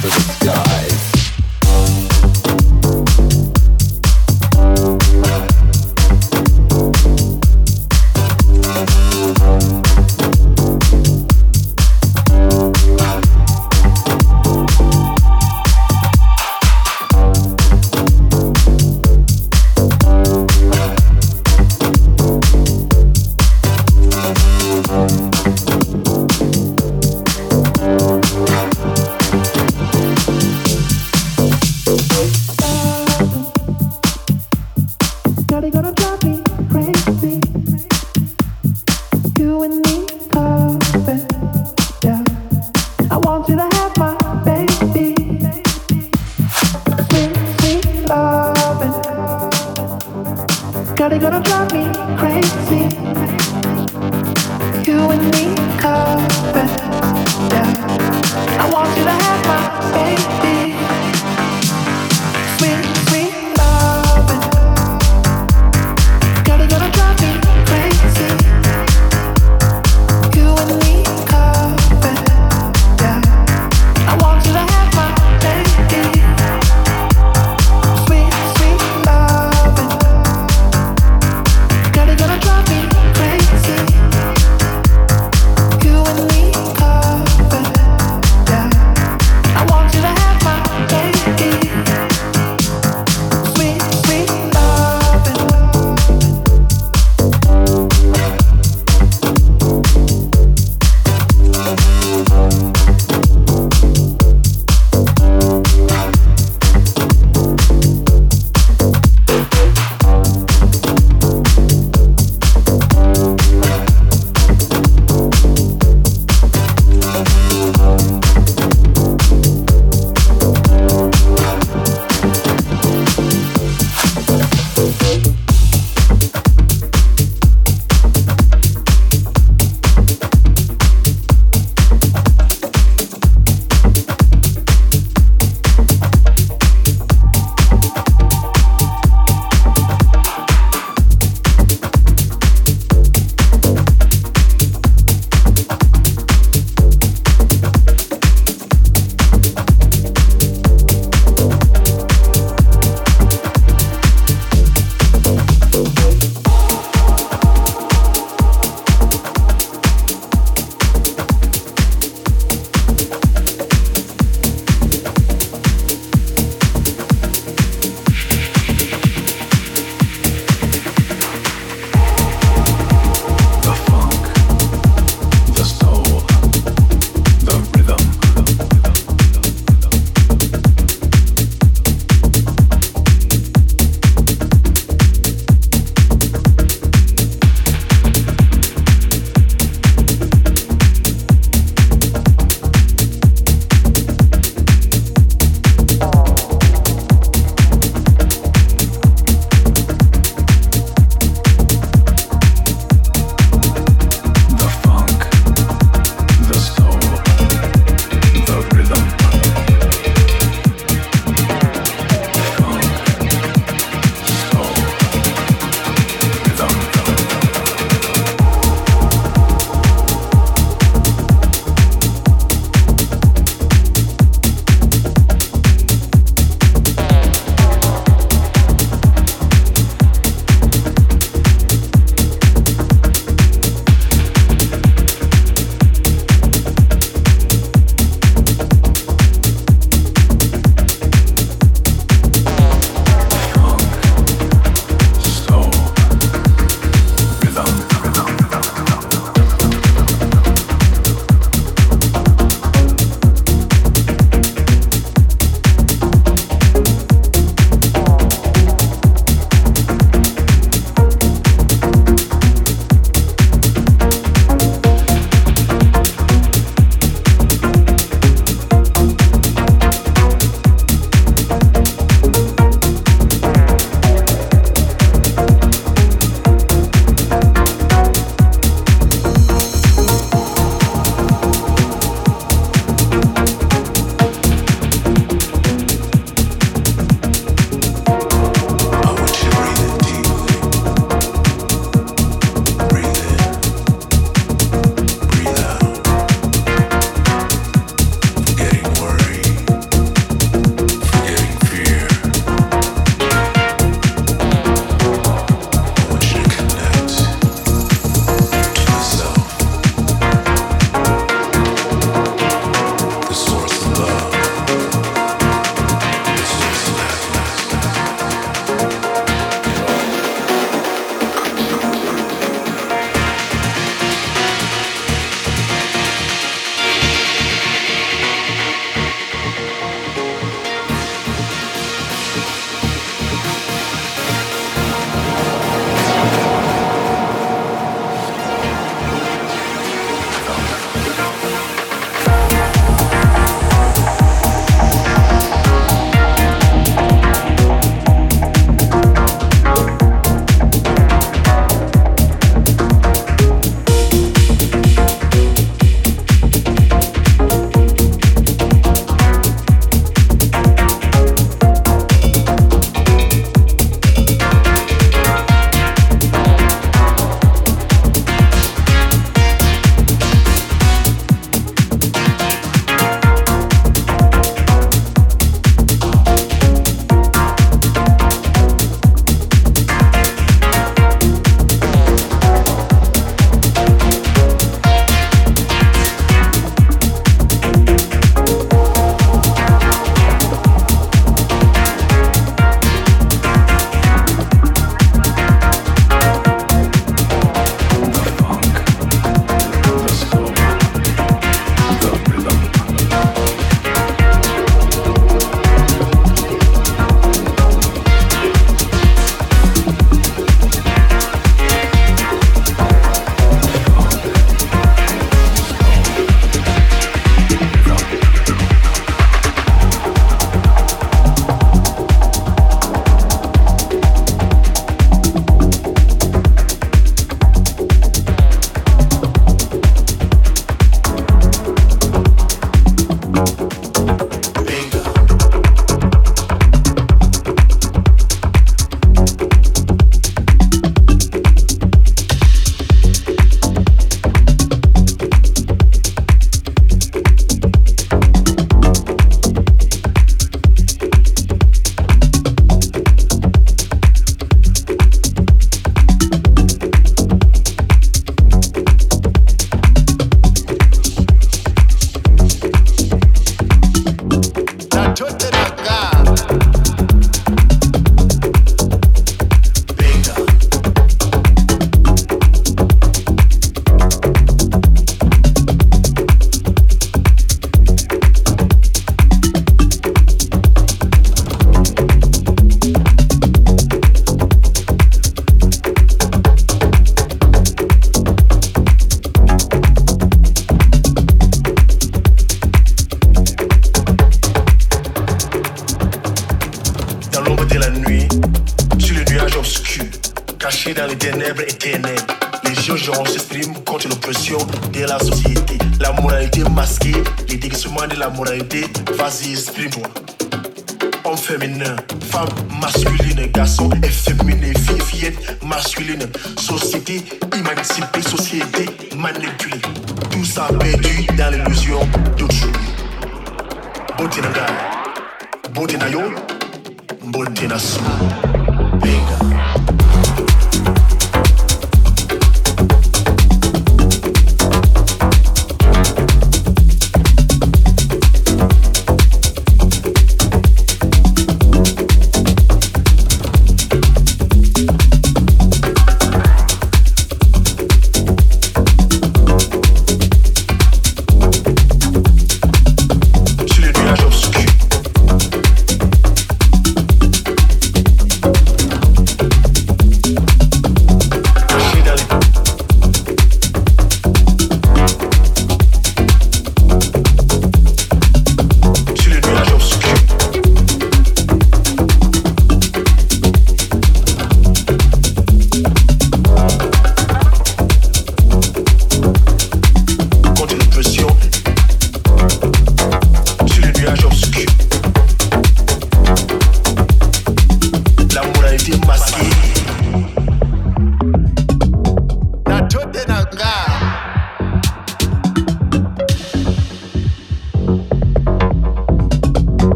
что-то.